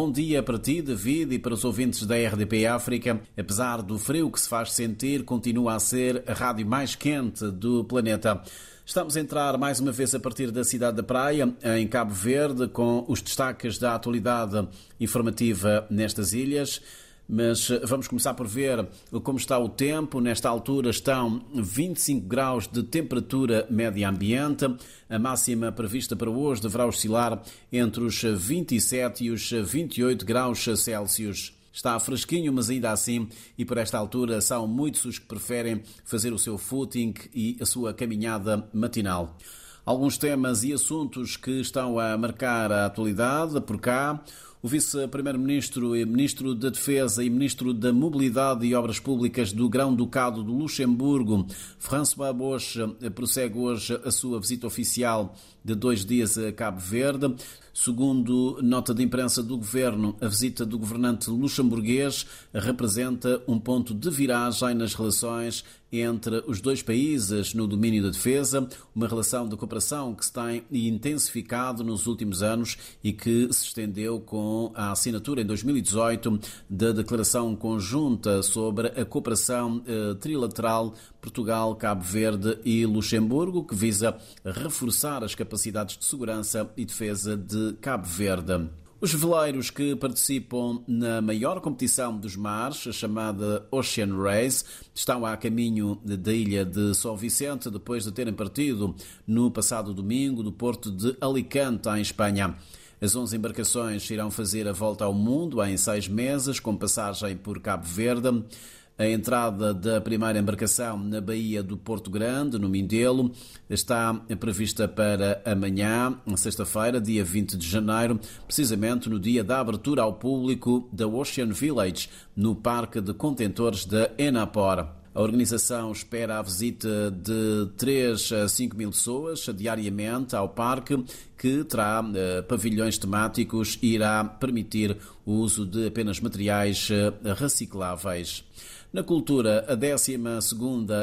Bom dia para ti, David, e para os ouvintes da RDP África. Apesar do frio que se faz sentir, continua a ser a rádio mais quente do planeta. Estamos a entrar mais uma vez a partir da cidade da Praia, em Cabo Verde, com os destaques da atualidade informativa nestas ilhas. Mas eh, vamos começar por ver como está o tempo. Nesta altura estão 25 graus de temperatura média ambiente. A máxima prevista para hoje deverá oscilar entre os 27 e os 28 graus Celsius. Está fresquinho, mas ainda assim, e por esta altura, são muitos os que preferem fazer o seu footing e a sua caminhada matinal. Alguns temas e assuntos que estão a marcar a atualidade por cá o vice-primeiro-ministro e ministro da Defesa e ministro da Mobilidade e Obras Públicas do Grão-Ducado do Luxemburgo, François Bosch, prossegue hoje a sua visita oficial de dois dias a Cabo Verde. Segundo nota de imprensa do governo, a visita do governante luxemburguês representa um ponto de viragem nas relações entre os dois países no domínio da defesa, uma relação de cooperação que se tem intensificado nos últimos anos e que se estendeu com a assinatura em 2018 da Declaração Conjunta sobre a Cooperação eh, Trilateral Portugal, Cabo Verde e Luxemburgo, que visa reforçar as capacidades de segurança e defesa de Cabo Verde. Os veleiros que participam na maior competição dos mares, a chamada Ocean Race, estão a caminho da ilha de São Vicente depois de terem partido no passado domingo do porto de Alicante, em Espanha. As 11 embarcações irão fazer a volta ao mundo em seis meses, com passagem por Cabo Verde. A entrada da primeira embarcação na Baía do Porto Grande, no Mindelo, está prevista para amanhã, sexta-feira, dia 20 de janeiro, precisamente no dia da abertura ao público da Ocean Village, no Parque de Contentores da Enapor. A organização espera a visita de 3 a 5 mil pessoas diariamente ao parque, que terá eh, pavilhões temáticos e irá permitir o uso de apenas materiais eh, recicláveis. Na cultura, a 12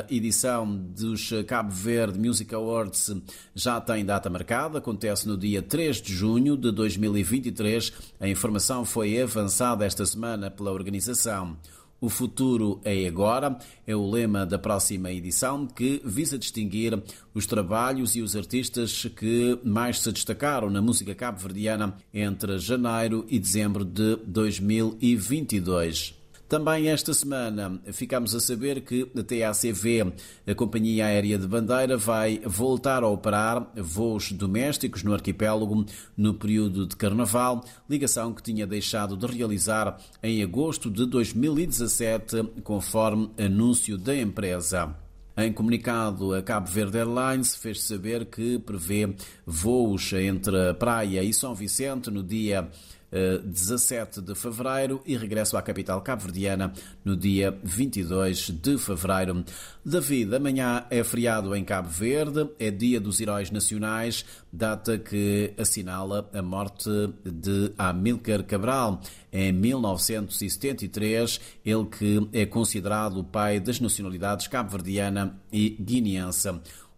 edição dos Cabo Verde Music Awards já tem data marcada, acontece no dia 3 de junho de 2023. A informação foi avançada esta semana pela organização. O futuro é agora é o lema da próxima edição que visa distinguir os trabalhos e os artistas que mais se destacaram na música cabo-verdiana entre janeiro e dezembro de 2022. Também esta semana ficamos a saber que a TACV, a Companhia Aérea de Bandeira, vai voltar a operar voos domésticos no arquipélago no período de Carnaval, ligação que tinha deixado de realizar em agosto de 2017, conforme anúncio da empresa. Em comunicado, a Cabo Verde Airlines fez saber que prevê voos entre Praia e São Vicente no dia 17 de fevereiro e regresso à capital cabo-verdiana no dia 22 de fevereiro. David, amanhã é feriado em Cabo Verde, é Dia dos Heróis Nacionais, data que assinala a morte de Amílcar Cabral em 1973, ele que é considerado o pai das nacionalidades cabo-verdiana e guineense.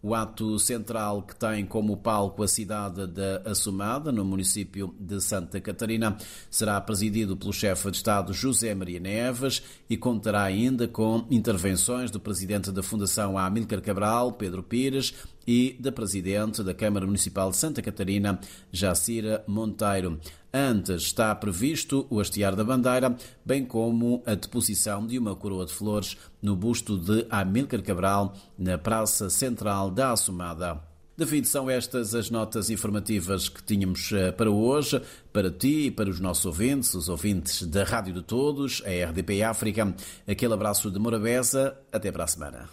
O ato central que tem como palco a cidade da Assumada, no município de Santa Catarina, será presidido pelo chefe de Estado José Maria Neves e contará ainda com intervenções do presidente da Fundação Amílcar Cabral, Pedro Pires, e da Presidente da Câmara Municipal de Santa Catarina, Jacira Monteiro. Antes está previsto o hastear da bandeira, bem como a deposição de uma coroa de flores no busto de Amílcar Cabral, na Praça Central da Assomada. David, são estas as notas informativas que tínhamos eh, para hoje, para ti e para os nossos ouvintes, os ouvintes da Rádio de Todos, a RDP África. Aquele abraço de Morabeza, até para a semana.